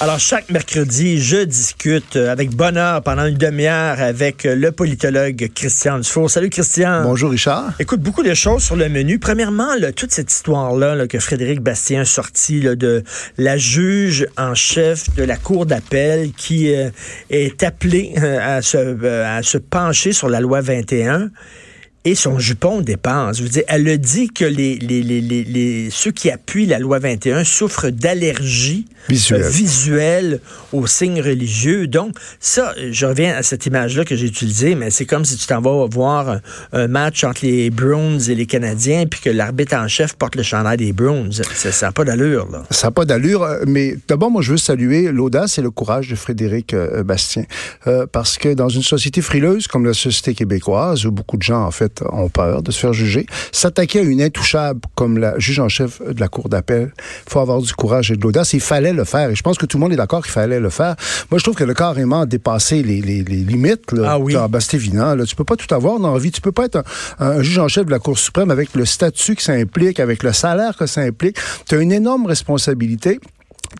Alors, chaque mercredi, je discute avec bonheur pendant une demi-heure avec le politologue Christian Dufour. Salut, Christian. Bonjour, Richard. Écoute, beaucoup de choses sur le menu. Premièrement, toute cette histoire-là que Frédéric Bastien a sorti de la juge en chef de la Cour d'appel qui euh, est appelée euh, à, se, euh, à se pencher sur la loi 21 et son jupon dépense. Je veux dire, elle a dit que les, les, les, les, ceux qui appuient la loi 21 souffrent d'allergies visuelles euh, visuelle aux signes religieux. Donc, ça, je reviens à cette image-là que j'ai utilisée, mais c'est comme si tu t'en vas voir un, match entre les Bruins et les Canadiens, puis que l'arbitre en chef porte le chandail des Bruins. Ça n'a pas d'allure, là. Ça n'a pas d'allure, euh, mais d'abord, moi, je veux saluer l'audace et le courage de Frédéric euh, Bastien. parce que dans une société frileuse comme la société québécoise, où beaucoup de gens, en fait, ont peur de se faire juger. S'attaquer à une intouchable comme la juge en chef de la Cour d'appel, il faut avoir du courage et de l'audace. Il fallait le faire. Et je pense que tout le monde est d'accord qu'il fallait le faire. Moi, je trouve qu'elle a carrément dépassé les, les, les limites. Là, ah oui. Bastévina, là, tu peux pas tout avoir dans la vie. Tu peux pas être un, juge en chef de la Cour suprême avec le statut que ça implique, avec le salaire que ça implique. Tu as une énorme responsabilité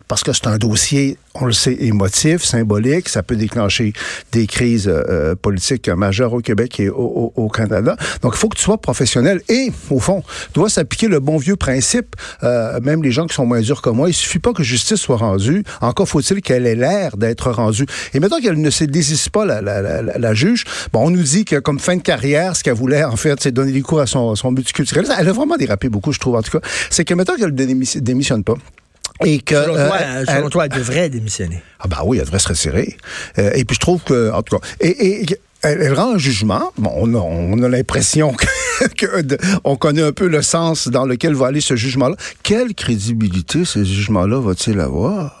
parce que c'est un dossier, on le sait, émotif, symbolique. Ça peut déclencher des crises euh, euh, politiques majeures au Québec et au, Canada. Donc, il faut que tu sois professionnel et, au fond, dois s'appliquer le bon vieux principe. Euh, même les gens qui sont moins durs que moi, il suffit pas que justice soit rendue. Encore faut-il qu'elle ait l'air d'être rendue. Et maintenant qu'elle ne se désiste pas, la, juge, bon, on nous dit que comme fin de carrière, ce qu'elle voulait, en fait, c'est donner des cours à son, son multiculturalisme. Elle a vraiment dérapé beaucoup, je trouve, en tout cas. C'est que maintenant qu'elle ne démissionne pas, et que, selon, toi, euh, selon toi, elle devrait démissionner. Ah ben oui, elle devrait se retirer. Euh, et puis je trouve que, en tout cas, et, et elle, rend un jugement. Bon, on a, on a l'impression que, on connaît un peu le sens dans lequel va aller ce jugement-là. Quelle crédibilité ce jugement-là va-t-il avoir?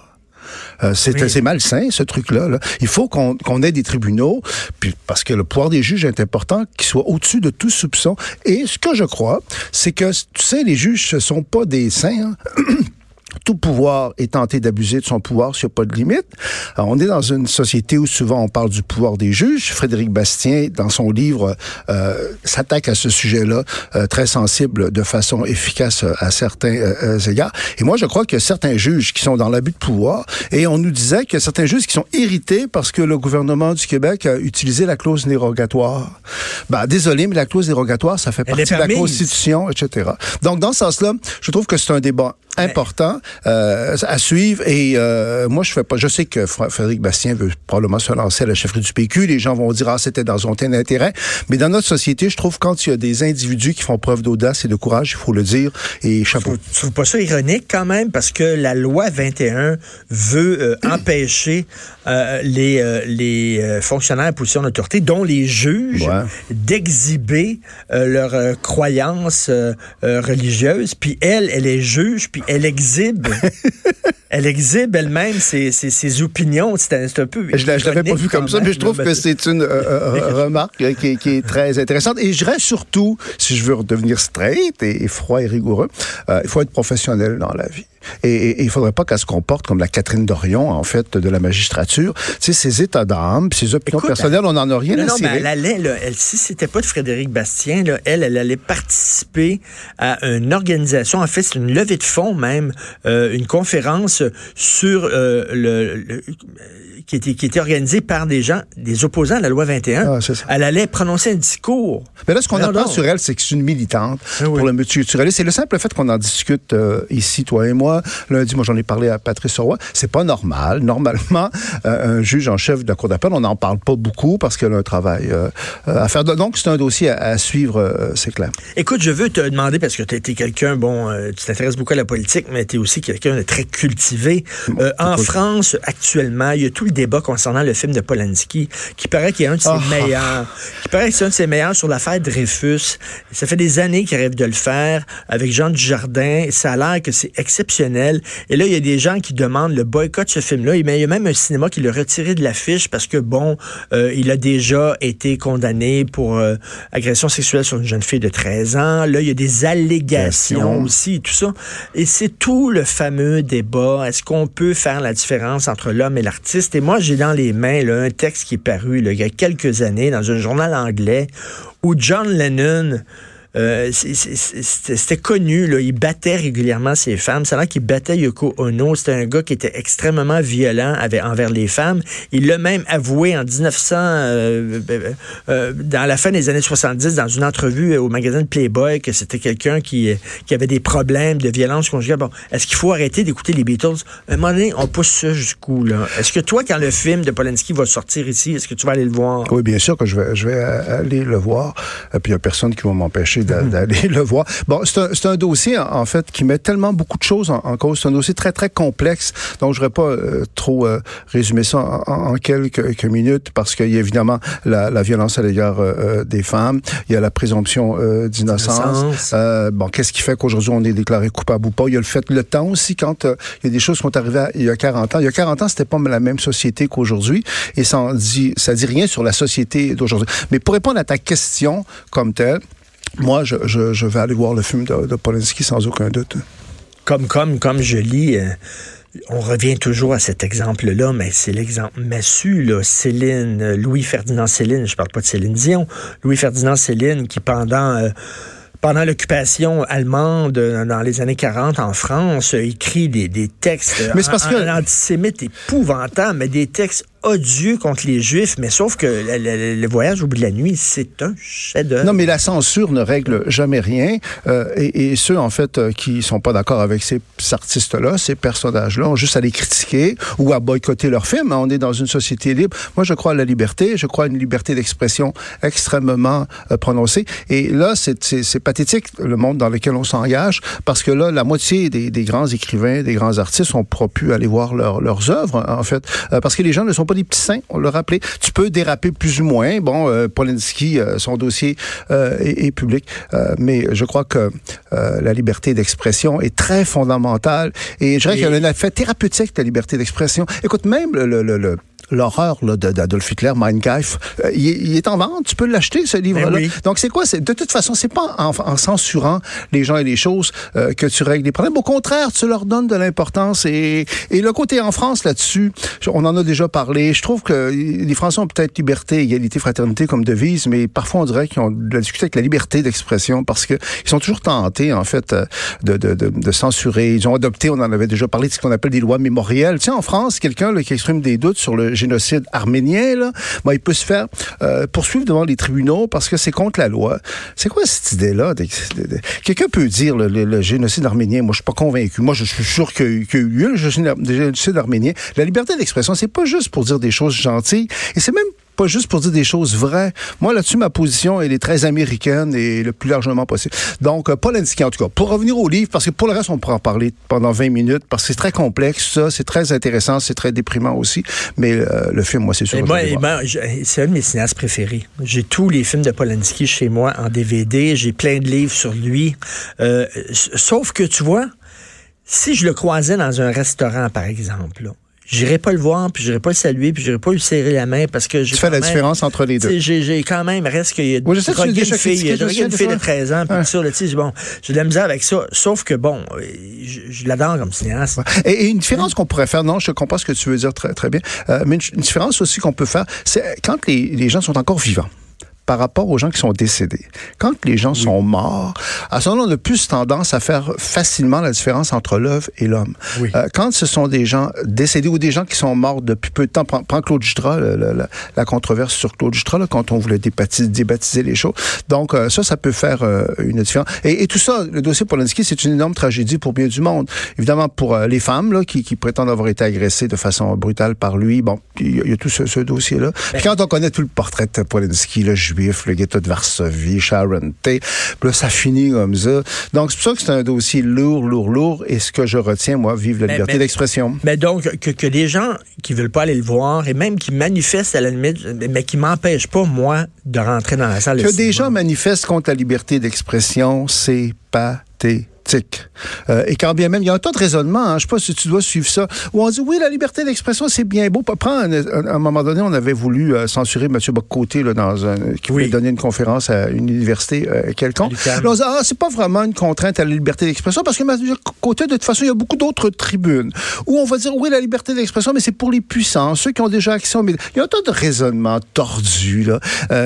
Euh, c'est assez malsain, ce truc-là. Là. Il faut qu'on ait des tribunaux, puis, parce que le pouvoir des juges est important, qu'ils soient au-dessus de tout soupçon. Et ce que je crois, c'est que, tu sais, les juges, ce sont pas des saints. Hein? tout pouvoir est tenté d'abuser de son pouvoir s'il n'y a pas de limite. Alors, on est dans une société où souvent on parle du pouvoir des juges. Frédéric Bastien, dans son livre, euh, s'attaque à ce sujet-là, euh, très sensible de façon efficace à certains euh, égards. Et moi, je crois que certains juges qui sont dans l'abus de pouvoir, et on nous disait que certains juges qui sont irrités parce que le gouvernement du Québec a utilisé la clause dérogatoire. Ben, désolé, mais la clause dérogatoire, ça fait partie de la Constitution, etc. Donc, dans ce sens-là, je trouve que c'est un débat important euh, à suivre. Et euh, moi, je fais pas. Je sais que Frédéric Bastien veut probablement se lancer à la chefferie du PQ. Les gens vont dire ah c'était dans son tel intérêt. Mais dans notre société, je trouve quand il y a des individus qui font preuve d'audace et de courage, il faut le dire. Et chapeau. Tu trouves pas ça ironique quand même? Parce que la loi 21 veut euh, empêcher les les fonctionnaires en position d'autorité, dont les juges, d'exhiber leurs croyances religieuses. Puis elle, elle est juge. Puis elle exhibe. elle exhibe elle-même ses, ses, ses, opinions. C'est un, peu. Je ne l'avais pas vu comme ça, mais je trouve que c'est une euh, euh, remarque qui, qui, est très intéressante. Et je dirais surtout, si je veux redevenir straight et, froid et rigoureux, euh, il faut être professionnel dans la vie. Et, il ne faudrait pas qu'elle se comporte comme la Catherine Dorion, en fait, de la magistrature. Tu sais, ses états d'âme, ses opinions personnelles, on n'en a rien non, à non, mais elle allait, là, elle, si c'était pas de Frédéric Bastien, là, elle, elle allait participer à une organisation, en fait, c'est une levée de fonds même, euh, une conférence sur euh, le qui était, qui était organisée par des gens, des opposants à la loi 21. Ah, elle allait prononcer un discours. Mais là, ce qu'on apprend sur elle, c'est que c'est une militante ah pour le multiculturalisme. C'est le simple fait qu'on en discute euh, ici, toi et moi. Lundi, moi, j'en ai parlé à Patrice Roy. C'est pas normal. Normalement, euh, un juge en chef de la Cour d'appel, on n'en parle pas beaucoup parce qu'elle a un travail euh, à faire. Donc, c'est un dossier à, suivre, c'est clair. Écoute, je veux te demander, parce que tu été quelqu'un, bon, tu t'intéresses beaucoup à la politique, mais tu es aussi quelqu'un de très cultivé. en France, actuellement, il y a tout le débat concernant le film de Polanski, qui paraît qu'il est un de ses ah. meilleurs. Qui paraît que c'est un de ses meilleurs sur l'affaire Dreyfus. Ça fait des années qu'il rêve de le faire avec Jean Dujardin. Ça a l'air que c'est exceptionnel Et là, il y a des gens qui demandent le boycott de ce film-là. Il y a même un cinéma qui l'a retiré de l'affiche parce que, bon, euh, il a déjà été condamné pour euh, agression sexuelle sur une jeune fille de 13 ans. Là, il y a des allégations aussi, tout ça. Et c'est tout le fameux débat. Est-ce qu'on peut faire la différence entre l'homme et l'artiste? Et moi, j'ai dans les mains là, un texte qui est paru là, il y a quelques années dans un journal anglais où John Lennon euh, c'était connu, là, il battait régulièrement ses femmes. C'est là qu'il battait Yoko Ono. C'était un gars qui était extrêmement violent envers les femmes. Il l'a même avoué en 1900, euh, euh, dans la fin des années 70, dans une entrevue au magazine Playboy, que c'était quelqu'un qui, qui avait des problèmes de violence conjugale. Bon, est-ce qu'il faut arrêter d'écouter les Beatles? À un moment donné, on pousse ça jusqu'où, là? Est-ce que toi, quand le film de Polanski va sortir ici, est-ce que tu vas aller le voir? Oui, bien sûr que je vais, je vais aller le voir. Et puis, il n'y a personne qui va m'empêcher d'aller le voir. Bon, c'est un, un, dossier, en fait, qui met tellement beaucoup de choses en, cause. C'est un dossier très, très complexe. Donc, je ne voudrais pas euh, trop euh, résumer ça en, quelques, minutes parce qu'il y a évidemment la, la violence à l'égard euh, des femmes. Il y a la présomption d'innocence. bon, qu'est-ce qui fait qu'aujourd'hui, on est déclaré coupable ou pas? Il y a le fait, le temps aussi, quand il y a des choses qui sont arrivées il y a 40 ans. Il y a 40 ans, c'était pas la même société qu'aujourd'hui. Et ça dit, ça dit rien sur la société d'aujourd'hui. Mais pour répondre à ta question comme telle, moi, je, je, vais aller voir le film de, de Polanski sans aucun doute. Comme, comme, comme je lis, euh, on revient toujours à cet exemple-là, mais c'est l'exemple massu, là. Céline, Louis-Ferdinand Céline, je parle pas de Céline Dion, Louis-Ferdinand Céline qui pendant... Euh, pendant l'occupation allemande dans les années 40 en France, écrit des, des textes mais parce que... antisémites épouvantables, mais des textes odieux contre les Juifs, mais sauf que le, voyage au bout de la nuit, c'est un chef-d'œuvre. Non, mais la censure ne règle jamais rien. Euh, et, ceux, en fait, euh, qui sont pas d'accord avec ces artistes-là, ces personnages-là, ont juste à les critiquer ou à boycotter leurs films. On est dans une société libre. Moi, je crois à la liberté. Je crois à une liberté d'expression extrêmement euh, prononcée. Et là, c'est pathétique, le monde dans lequel on s'engage, parce que là, la moitié des, des, grands écrivains, des grands artistes ont pas pu aller voir leurs œuvres, en fait, parce que les gens ne sont pas des petits seins, on l'a rappelé. Tu peux déraper plus ou moins. Bon, euh, Polanski, euh, son dossier euh, est, public, mais je crois que la liberté d'expression est très fondamentale. Et je dirais qu'il y a un effet thérapeutique de la liberté d'expression. Écoute, même le, le, le l'horreur d'Adolf Hitler, Mein Kampf, euh, il, est en vente. Tu peux l'acheter, ce livre-là. Ben Donc, c'est quoi? De toute façon, c'est pas en, censurant les gens et les choses euh, que tu règles les problèmes. Au contraire, tu leur donnes de l'importance. Et, et le côté en France là-dessus, on en a déjà parlé. Je trouve que les Français ont peut-être liberté, égalité, fraternité comme devise, mais parfois on dirait qu'ils ont de la difficulté avec la liberté d'expression parce que ils sont toujours tentés, en fait, euh, de, de, de, de, censurer. Ils ont adopté, on en avait déjà parlé, de ce qu'on appelle des lois mémorielles. Tu sais, en France, quelqu'un qui exprime des doutes sur le génocide arménien, là, ben, il peut se faire euh, poursuivre devant les tribunaux parce que c'est contre la loi. C'est quoi cette idée-là? Quelqu'un peut dire le, génocide arménien. Moi, je suis pas convaincu. Moi, je suis sûr qu'il y a eu le génocide arménien. La liberté d'expression, c'est pas juste pour dire des choses gentilles. Et c'est même pas juste pour dire des choses vraies. Moi, là-dessus, ma position, elle est très américaine et le plus largement possible. Donc, euh, pas l'indiquer, en tout cas. Pour revenir au livre, parce que pour le reste, on pourra en parler pendant 20 minutes, parce que c'est très complexe, ça, c'est très intéressant, c'est très déprimant aussi. Mais euh, le film, moi, c'est sûr. moi, c'est un de mes cinéastes préférés. J'ai tous les films de Polanski chez moi en DVD. J'ai plein de livres sur lui. Euh, sauf que, tu vois, si je le croisais dans un restaurant, par exemple, là, j'irai pas le voir, puis j'irai pas le saluer, puis j'irai pas lui serrer la main parce que j'ai. Tu fais la différence entre les deux. J'ai quand même reste qu'il y a oui, je sais une fille, une fille de 13 ans, puis tout ça, tu sais, bon, j'ai de la misère avec ça. Sauf que bon, je, l'adore comme cinéaste. Et, une différence qu'on pourrait faire, non, je comprends ce que tu veux dire très très bien, euh, mais une, différence aussi qu'on peut faire, c'est quand les, les gens sont encore vivants par rapport aux gens qui sont décédés. Quand les gens sont morts, à ce moment-là, on a plus tendance à faire facilement la différence entre l'œuvre et l'homme. Euh, quand ce sont des gens décédés ou des gens qui sont morts depuis peu de temps, prends, Claude Jutras, la, controverse sur Claude Jutras, quand on voulait débaptiser, débaptiser les choses. Donc euh, ça, ça peut faire euh, une différence. Et, tout ça, le dossier Polanski, c'est une énorme tragédie pour bien du monde. Évidemment, pour les femmes là, qui, prétendent avoir été agressées de façon brutale par lui, bon, il y, a tout ce, dossier-là. Ben quand on connaît tout le portrait de Polanski, le juif, le ghetto de Varsovie, Sharon Tate. Puis là, ça finit comme ça. Donc, c'est pour ça que c'est un dossier lourd, lourd, lourd. Et ce que je retiens, moi, vive la liberté d'expression. Mais donc, que, que des gens qui veulent pas aller le voir et même qui manifestent à la limite, mais qui m'empêchent pas, moi, de rentrer dans la salle Que des gens manifestent contre la liberté d'expression, c'est pathétique. Euh, et quand bien même, il y a un tas de raisonnement, hein, je sais pas si tu dois suivre ça, où on dit, oui, la liberté d'expression, c'est bien beau. Prends, un, à un moment donné, on avait voulu euh, censurer M. Bocoté là, dans un, qui voulait donner une conférence à une université euh, quelconque. Là, on dit, ah, c'est pas vraiment une contrainte à la liberté d'expression, parce que M. Côté, de toute façon, il y a beaucoup d'autres tribunes où on va dire, oui, la liberté d'expression, mais c'est pour les puissants, ceux qui ont déjà accès aux médias. Il y a un tas de raisonnements tordus, là.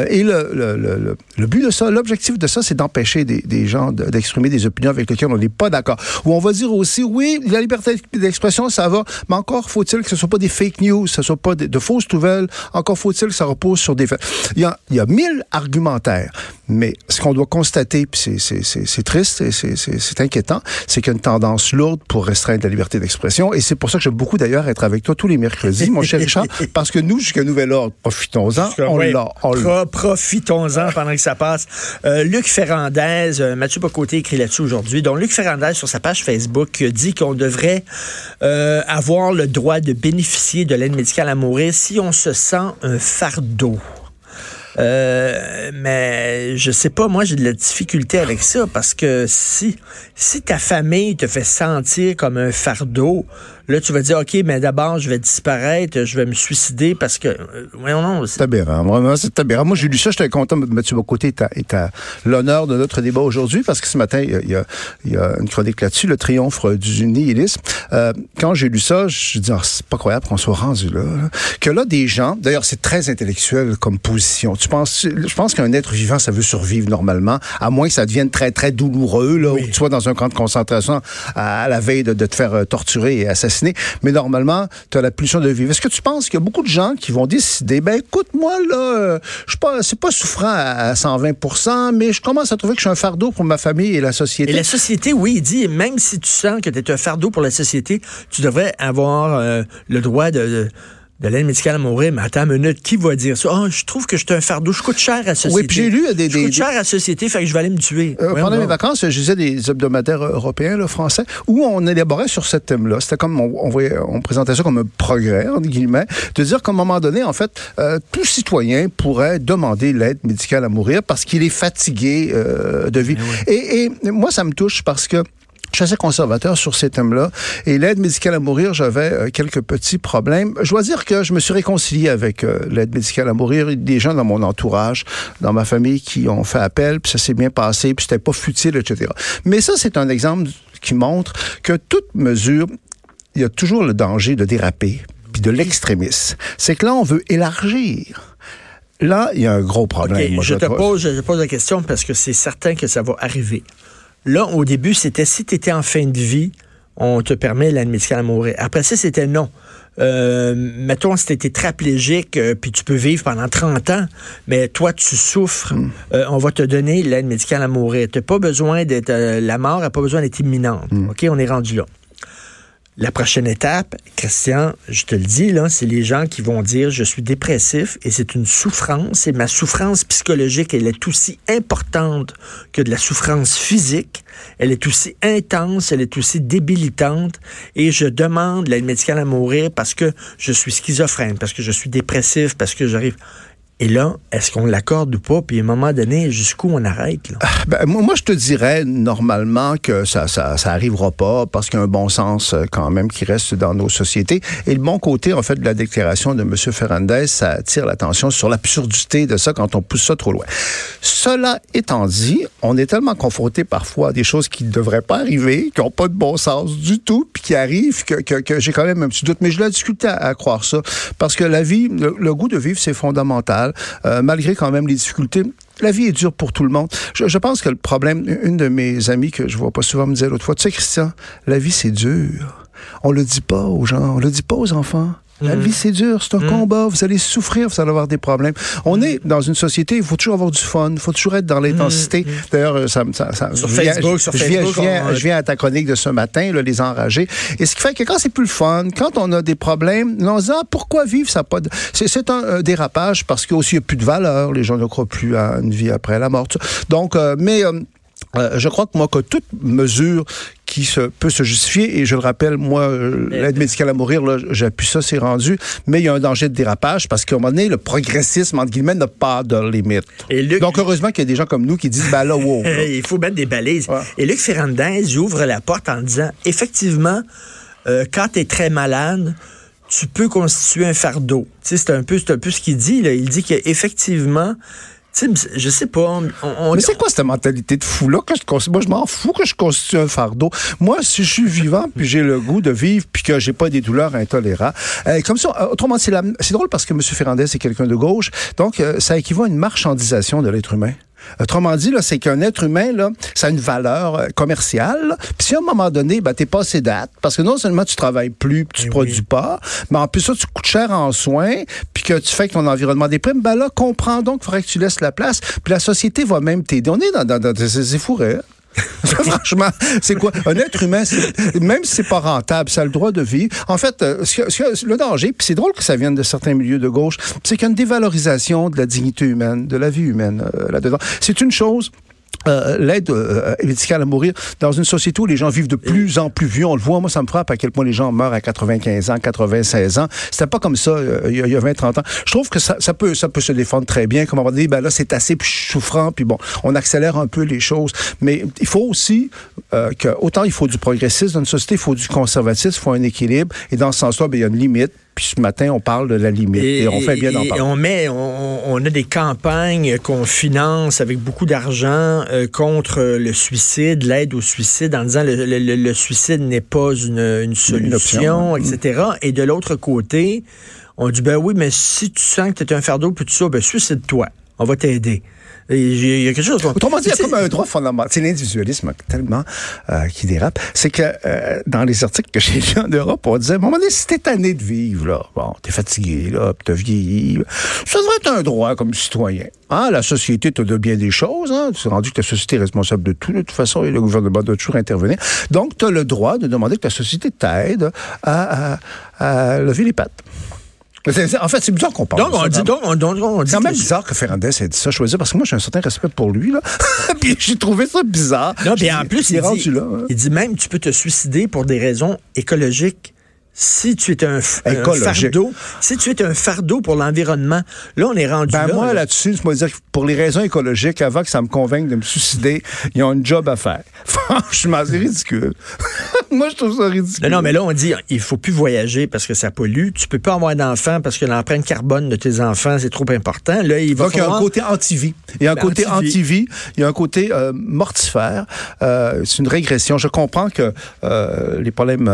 Et le, le, le, le, but de ça, l'objectif de ça, c'est d'empêcher des, des, gens d'exprimer des opinions avec lesquelles on n'est pas d'accord. Ou on va dire aussi, oui, la liberté d'expression, ça va, mais encore faut-il que ce soit pas des fake news, que ce soit pas de, de fausses nouvelles, encore faut-il que ça repose sur des faits. Il y a, il y a mille argumentaires. Mais ce qu'on doit constater, puis c'est triste et c'est inquiétant, c'est qu'il y a une tendance lourde pour restreindre la liberté d'expression. Et c'est pour ça que j'aime beaucoup d'ailleurs être avec toi tous les mercredis, mon cher Richard, parce que nous, jusqu'à nouvel ordre, profitons-en. On oui, Profitons-en pendant que ça passe. Euh, Luc Ferrandez, euh, Mathieu Bocoté écrit là-dessus aujourd'hui. Luc Ferrandez, sur sa page Facebook, dit qu'on devrait euh, avoir le droit de bénéficier de l'aide médicale à mourir si on se sent un fardeau. Euh, mais je sais pas, moi j'ai de la difficulté avec ça parce que si si ta famille te fait sentir comme un fardeau, Là, tu vas dire, OK, mais d'abord, je vais disparaître, je vais me suicider parce que. Euh, voyons, non. C'est aberrant. Vraiment, c'est aberrant. Moi, j'ai lu ça, j'étais content. Mathieu Bocoté est à, l'honneur de notre débat aujourd'hui parce que ce matin, il y a, il y a une chronique là-dessus, le triomphe du nihilisme. Euh, quand j'ai lu ça, je dis, oh, c'est pas croyable qu'on soit rendu là, Que là, des gens, d'ailleurs, c'est très intellectuel comme position. Tu penses, je pense qu'un être vivant, ça veut survivre normalement, à moins que ça devienne très, très douloureux, là, oui. ou que tu sois dans un camp de concentration à, la veille de, de te faire euh, torturer et assassiner mais normalement, tu as la pulsion de vivre. Est-ce que tu penses qu'il y a beaucoup de gens qui vont décider, ben écoute, moi, là, je pas, c'est pas souffrant à 120 mais je commence à trouver que je suis un fardeau pour ma famille et la société. Et la société, oui, il dit, même si tu sens que tu es un fardeau pour la société, tu devrais avoir euh, le droit de l'aide médicale à mourir, mais attends une minute, qui va dire ça? Oh, je trouve que je suis un fardeau, je coûte cher à la société. Oui, puis j'ai lu des... Je coûte cher à la société, fait que je vais aller me tuer. Euh, pendant mes vacances, je lisais des hebdomadaires européens, là, français, où on élaborait sur ce thème-là. C'était comme, on, on, voyait, on, présentait ça comme un progrès, entre guillemets, de dire qu'à un moment donné, en fait, euh, tout citoyen pourrait demander l'aide médicale à mourir parce qu'il est fatigué euh, de vie. Eh et, et moi, ça me touche parce que je suis assez conservateur sur ces thèmes-là. Et l'aide médicale à mourir, j'avais euh, quelques petits problèmes. Je dois dire que je me suis réconcilié avec euh, l'aide médicale à mourir. Des gens dans mon entourage, dans ma famille, qui ont fait appel, puis ça s'est bien passé, puis c'était pas futile, etc. Mais ça, c'est un exemple qui montre que toute mesure, il y a toujours le danger de déraper, puis de l'extrémisme. C'est que là, on veut élargir. Là, il y a un gros problème. Okay, moi, je, je, te pose, je pose la question parce que c'est certain que ça va arriver. Là, au début, c'était si tu étais en fin de vie, on te permet l'aide médicale à mourir. Après ça, c'était non. Euh, mettons, si tu étais traplégique, euh, puis tu peux vivre pendant 30 ans, mais toi, tu souffres, mm. euh, on va te donner l'aide médicale à mourir. Tu pas besoin d'être... Euh, la mort n'a pas besoin d'être imminente. Mm. OK, on est rendu là. La prochaine étape, Christian, je te le dis, là, c'est les gens qui vont dire je suis dépressif et c'est une souffrance et ma souffrance psychologique, elle est aussi importante que de la souffrance physique. Elle est aussi intense, elle est aussi débilitante et je demande l'aide médicale à mourir parce que je suis schizophrène, parce que je suis dépressif, parce que j'arrive. Et là, est-ce qu'on l'accorde ou pas? Puis à un moment donné, jusqu'où on arrête? Là? Ah, ben, moi, je te dirais normalement que ça, ça, arrivera pas parce qu'il y a un bon sens euh, quand même qui reste dans nos sociétés. Et le bon côté, en fait, de la déclaration de M. Ferrandez, ça attire l'attention sur l'absurdité de ça quand on pousse ça trop loin. Cela étant dit, on est tellement confronté parfois à des choses qui ne devraient pas arriver, qui n'ont pas de bon sens du tout, puis qui arrivent, que, que, j'ai quand même un petit doute. Mais je l'ai discuté à, à, croire ça parce que la vie, le, le goût de vivre, c'est fondamental. Euh, malgré quand même les difficultés. La vie est dure pour tout le monde. Je, pense que le problème, une de mes amies que je vois pas souvent me disait l'autre fois, tu sais, Christian, la vie c'est dur. On le dit pas aux gens, on le dit pas aux enfants. La vie, c'est dur, c'est un mmh. combat, vous allez souffrir, vous allez avoir des problèmes. On mmh. est dans une société, il faut toujours avoir du fun, il faut toujours être dans l'intensité. Mmh. D'ailleurs, ça, ça, ça, sur je Facebook, viens, sur je Facebook, viens, je, viens, on... je viens, à ta chronique de ce matin, là, les enragés. Et ce qui fait que quand c'est plus le fun, quand on a des problèmes, on se dit, ah, pourquoi vivre ça pas de... C'est un euh, dérapage parce qu'il n'y a plus de valeur, les gens ne croient plus à une vie après la mort. Donc, euh, mais... Euh, euh, je crois que moi, que toute mesure qui se, peut se justifier. Et je le rappelle, moi, euh, l'aide médicale à mourir, là, j'appuie ça, c'est rendu. Mais il y a un danger de dérapage parce qu'à un moment donné, le progressisme, entre guillemets, n'a pas de limite. Donc, heureusement qu'il y a des gens comme nous qui disent, ben là, wow. il faut mettre des balises. Et Luc Ferrandez ouvre la porte en disant, effectivement, euh, quand tu es très malade, tu peux constituer un fardeau. C'est un, peu, un peu ce qu'il dit. Là. Il dit qu'effectivement, je sais pas. mais c'est quoi cette mentalité de fou-là? Moi, je m'en fous que je constitue un fardeau. Moi, si je suis vivant, puis j'ai le goût de vivre, puis que j'ai pas des douleurs intolérables. Euh, comme ça, euh, autrement, c'est drôle parce que M. Ferrandez est quelqu'un de gauche. Donc, euh, ça équivaut à une marchandisation de l'être humain. Autrement dit, c'est qu'un être humain, là, ça a une valeur euh, commerciale. Puis si à un moment donné, ben, t'es passé date, parce que non seulement tu travailles plus, tu ne eh produis pas, mais en plus ça, tu coûtes cher en soins, puis que tu fais que ton environnement déprime, ben là, comprends donc qu'il faudrait que tu laisses la place. Puis la société va même t'aider. On est dans, dans, dans, c'est. Hein? Franchement, c'est quoi? Un être humain, même si c'est pas rentable, ça a le droit de vivre. En fait, euh, le danger, puis c'est drôle que ça vienne de certains milieux de gauche, c'est qu'il y a une dévalorisation de la dignité humaine, de la vie humaine euh, là-dedans. C'est une chose euh, l'aide euh, médicale à mourir dans une société où les gens vivent de plus en plus vieux. On le voit, moi, ça me frappe à quel point les gens meurent à 95 ans, 96 ans. C'était pas comme ça euh, il y a 20, 30 ans. Je trouve que ça, peut, ça peut se défendre très bien. Comme on va dire, ben là, c'est assez souffrant, puis bon, on accélère un peu les choses. Mais il faut aussi que, autant il faut du progressisme dans une société, il faut du conservatisme, il faut un équilibre. Et dans ce sens-là, ben, il y a une limite. Puis ce matin, on parle de la limite et, on fait bien d'en parler. On met, on, a des campagnes qu'on finance avec beaucoup d'argent euh, contre le suicide, l'aide au suicide, en disant le, le, le suicide n'est pas une, une solution, etc. Et de l'autre côté, on dit ben oui, mais si tu sens que tu es un fardeau puis tout ça, ben suicide-toi. On va t'aider. Il y a quelque chose. Autrement dit, il y a comme un droit fondamental. C'est l'individualisme tellement euh, qui dérape. C'est que euh, dans les articles que j'ai lus en Europe, on disait, à un moment donné, si t'es tanné de vivre, là, bon, t'es fatigué, là, t'as vieilli, ça devrait être un droit comme citoyen. Hein, la société te donne bien des choses. Hein, tu rendu que ta société est responsable de tout, de toute façon, et le gouvernement doit toujours intervenir. Donc, tu as le droit de demander que ta société t'aide à, à lever les pattes. En fait, c'est bizarre qu'on parle. Donc, on dit, donc, on, on dit c'est quand même bizarre que Ferrandez ait dit ça, choisir, parce que moi, j'ai un certain respect pour lui, là. puis j'ai trouvé ça bizarre. Non, puis en plus, il, dit, là, hein. il dit même, tu peux te suicider pour des raisons écologiques si tu es un, fardeau, si tu es un fardeau pour l'environnement, là, on est rendu ben là. Moi, là-dessus, je dire que pour les raisons écologiques, avant que ça me convainque de me suicider, ils ont un job à faire. Franchement, c'est ridicule. moi, je trouve ça ridicule. Non, non, mais là, on dit, il faut plus voyager parce que ça pollue. Tu peux pas avoir d'enfants parce que l'empreinte carbone de tes enfants, c'est trop important. Là, il va Donc, il y a un côté anti-vie. Il y a un ben, côté anti-vie. il y a un côté euh, mortifère. Euh, c'est une régression. Je comprends que euh, les problèmes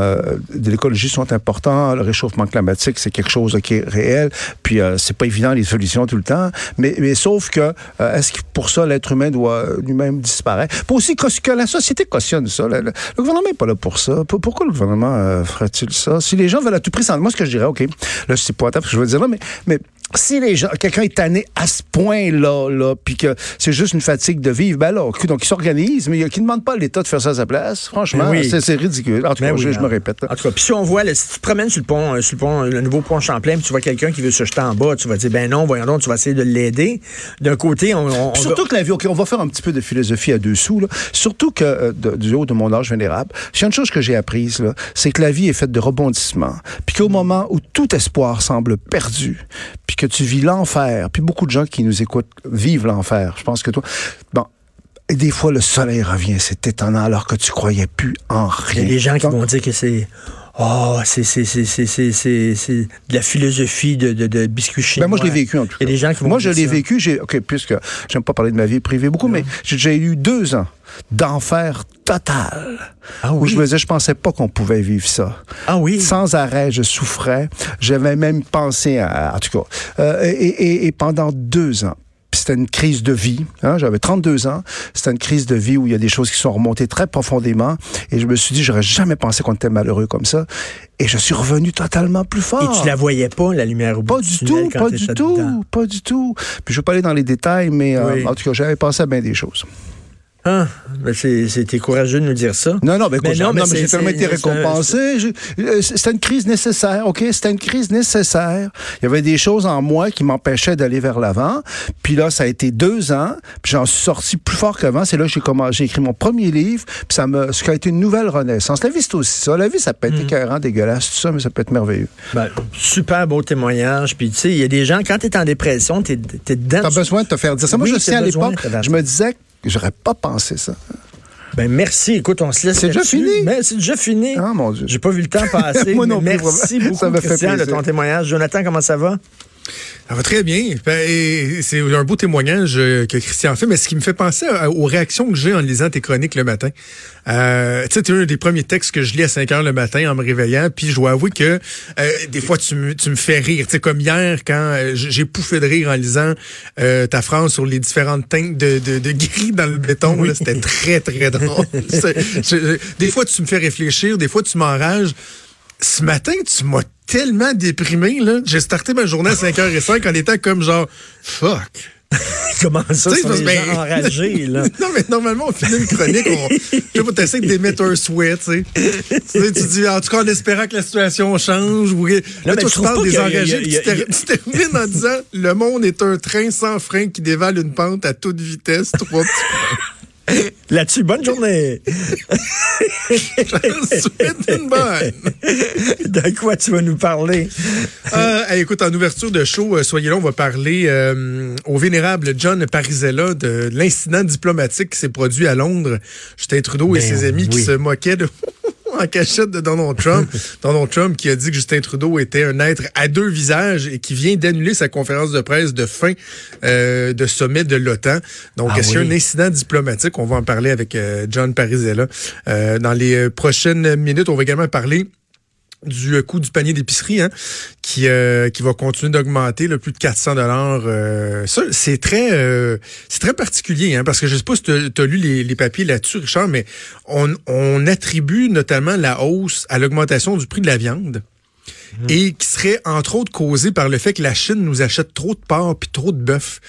de l'écologie sont important. Le réchauffement climatique, c'est quelque chose qui est réel. Puis euh, c'est pas évident les solutions tout le temps. Mais, mais sauf que euh, est-ce que pour ça l'être humain doit lui-même disparaître? Pour aussi que, la société cautionne ça? Le, gouvernement n'est pas là pour ça. Pourquoi le gouvernement euh, ferait-il ça? Si les gens veulent à tout prix, moi ce que je dirais, ok, là c'est pas ce que je veux dire là, mais si les gens, quelqu'un est tanné à ce point-là, là, puis que c'est juste une fatigue de vivre, ben là, donc il s'organise, mais qui ne demande pas à l'État de faire ça à sa place. Franchement, ben c'est ridicule. En tout cas, je, me répète. En tout cas, puis si on voit, si tu te promènes sur le pont, euh, sur le pont, le nouveau pont Champlain, puis tu vois quelqu'un qui veut se jeter en bas, tu vas dire, ben non, voyons donc, tu vas essayer de l'aider. D'un côté, on, surtout que la vie, ok, on va faire un petit peu de philosophie à deux sous, là. Surtout que euh, du haut de mon âge vénérable, c'est une chose que j'ai apprise, là, c'est que la vie est faite de rebondissements, puis qu'au moment où tout espoir semble perdu, puis que tu vis l'enfer, puis beaucoup de gens qui nous écoutent vivent l'enfer. Je pense que toi, bon, et des fois, le soleil revient, c'est étonnant, alors que tu croyais plus en rien. Il y a des gens qui vont dire que c'est... Oh, c'est, c'est, c'est, c'est, c'est, de la philosophie de, de, de biscuit Ben moi, je l'ai vécu, en tout cas. Il y a des gens qui vont Moi, je l'ai vécu, j'ai, OK, puisque j'aime pas parler de ma vie privée beaucoup, mais j'ai eu deux ans d'enfer total. Ah oui? Où je me disais, je pensais pas qu'on pouvait vivre ça. Ah oui? Sans arrêt, je souffrais. J'avais même pensé à, en tout cas, euh, et, et, et pendant deux ans, c'était une crise de vie. Hein, J'avais 32 ans. C'était une crise de vie où il y a des choses qui sont remontées très profondément. Et je me suis dit, j'aurais jamais pensé qu'on était malheureux comme ça. Et je suis revenu totalement plus fort. Et tu la voyais pas, la lumière au bout Pas du, tout, pas du tout, pas du tout. Puis je vais pas aller dans les détails, mais euh, en tout cas, j'avais pensé à bien des choses. Ah, mais c'était courageux de nous dire ça. Non, non, mais, non, mais, j'ai tellement été récompensé. Euh, c'était une crise nécessaire, OK? C'était une crise nécessaire. Il y avait des choses en moi qui m'empêchaient d'aller vers l'avant. Puis là, ça a été deux ans, puis j'en suis sorti plus fort qu'avant. C'est là que j'ai j'ai écrit mon premier livre, puis ça me, ce qui a été une nouvelle renaissance. La vie, c'est aussi ça. La vie, ça peut être mm. écœurant, dégueulasse, tout ça, mais ça peut être merveilleux. Ben, super beau témoignage. Puis tu sais, il y a des gens, quand tu es en dépression, tu es, dedans. T'as besoin de te faire dire ça. Moi, je sais à l'époque, je me disais J'aurais pas pensé ça. Ben merci. Écoute, on se laisse. C'est déjà fini? Mais c'est déjà fini. Ah mon Dieu. J'ai pas vu le temps passer. Moi non plus. Merci beaucoup, ça Christian, de ton témoignage. Jonathan, comment ça va? Ça va très bien. Ben, c'est un beau témoignage euh, que Christian fait, mais ce qui me fait penser aux réactions que j'ai en lisant tes chroniques le matin. Euh, tu sais, c'est un des premiers textes que je lis à 5 heures le matin en me réveillant, puis je dois avouer que euh, des fois, tu me, tu me fais rire. Tu sais, comme hier, quand j'ai pouffé de rire en lisant ta phrase sur les différentes teintes de, de, de gris dans le béton, c'était très, très drôle. des fois, tu me fais réfléchir, des fois, tu m'enrages. Ce matin, tu m'as tellement déprimé, là. J'ai starté ma journée à 5h05 en étant comme genre, fuck. Comment ça, les ben... gens enragés, là? non, mais normalement, on finit une chronique, on, tu essaies d'émettre un souhait, tu sais. tu dis, en tout cas, en espérant que la situation change. Ou... Là, toi, tu parles des enragés, tu termines en disant, le monde est un train sans frein qui dévale une pente à toute vitesse, trois petits. Là-dessus, bonne journée. Je une bonne. De quoi tu vas nous parler? Euh, écoute, en ouverture de show, euh, soyez là, on va parler euh, au vénérable John Parisella de l'incident diplomatique qui s'est produit à Londres. Justin Trudeau et ben ses amis qui se moquaient de en cachette de Donald Trump. Donald Trump qui a dit que Justin Trudeau était un être à deux visages et qui vient d'annuler sa conférence de presse de fin euh, de sommet de l'OTAN. Donc, ah c'est un incident diplomatique? On va en parler avec euh, John Parisella. Euh, dans les prochaines minutes, on va également parler du euh, coût du panier d'épicerie hein, qui euh, qui va continuer d'augmenter le plus de 400 dollars euh, ça c'est très c'est très particulier hein, parce que je sais pas si tu as, lu les, les papiers là-dessus Richard mais on, on attribue notamment la hausse à l'augmentation du prix de la viande mmh. et qui serait entre autres causée par le fait que la Chine nous achète trop de porc puis trop de bœuf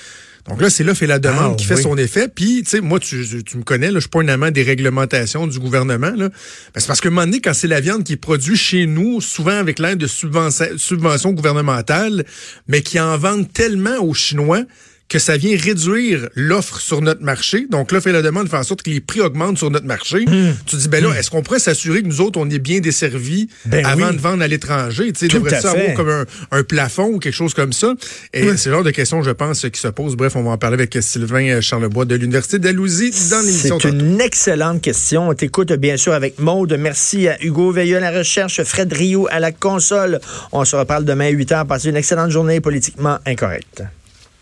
donc là, c'est l'offre et la demande ah, qui fait son effet. Puis, tu sais, moi, tu, me connais, là, je suis pas un amant des réglementations du gouvernement. Là. Ben, c'est parce que un moment donné, quand c'est la viande qui est produite chez nous, souvent avec l'aide de subventions gouvernementales, mais qui en vendent tellement aux Chinois que ça vient réduire l'offre sur notre marché. Donc, l'offre et la demande fait en sorte que les prix augmentent sur notre marché. Hmm. Tu dis, ben là, hmm. est-ce qu'on pourrait s'assurer que nous autres, on est bien desservis ben avant de vendre à l'étranger? Tu sais, devrait ça avoir comme un, plafond ou quelque chose comme ça? Et c'est le genre de questions, je pense, qui se posent. Bref, on va en parler avec Sylvain Charlebois de l'Université d'Alousie dans l'émission. C'est une excellente question. On t'écoute bien sûr avec Maude. Merci à Hugo Veilleux à la recherche, Fred Rio à la console. On se reparle demain à 8 h. Passez une excellente journée politiquement incorrecte.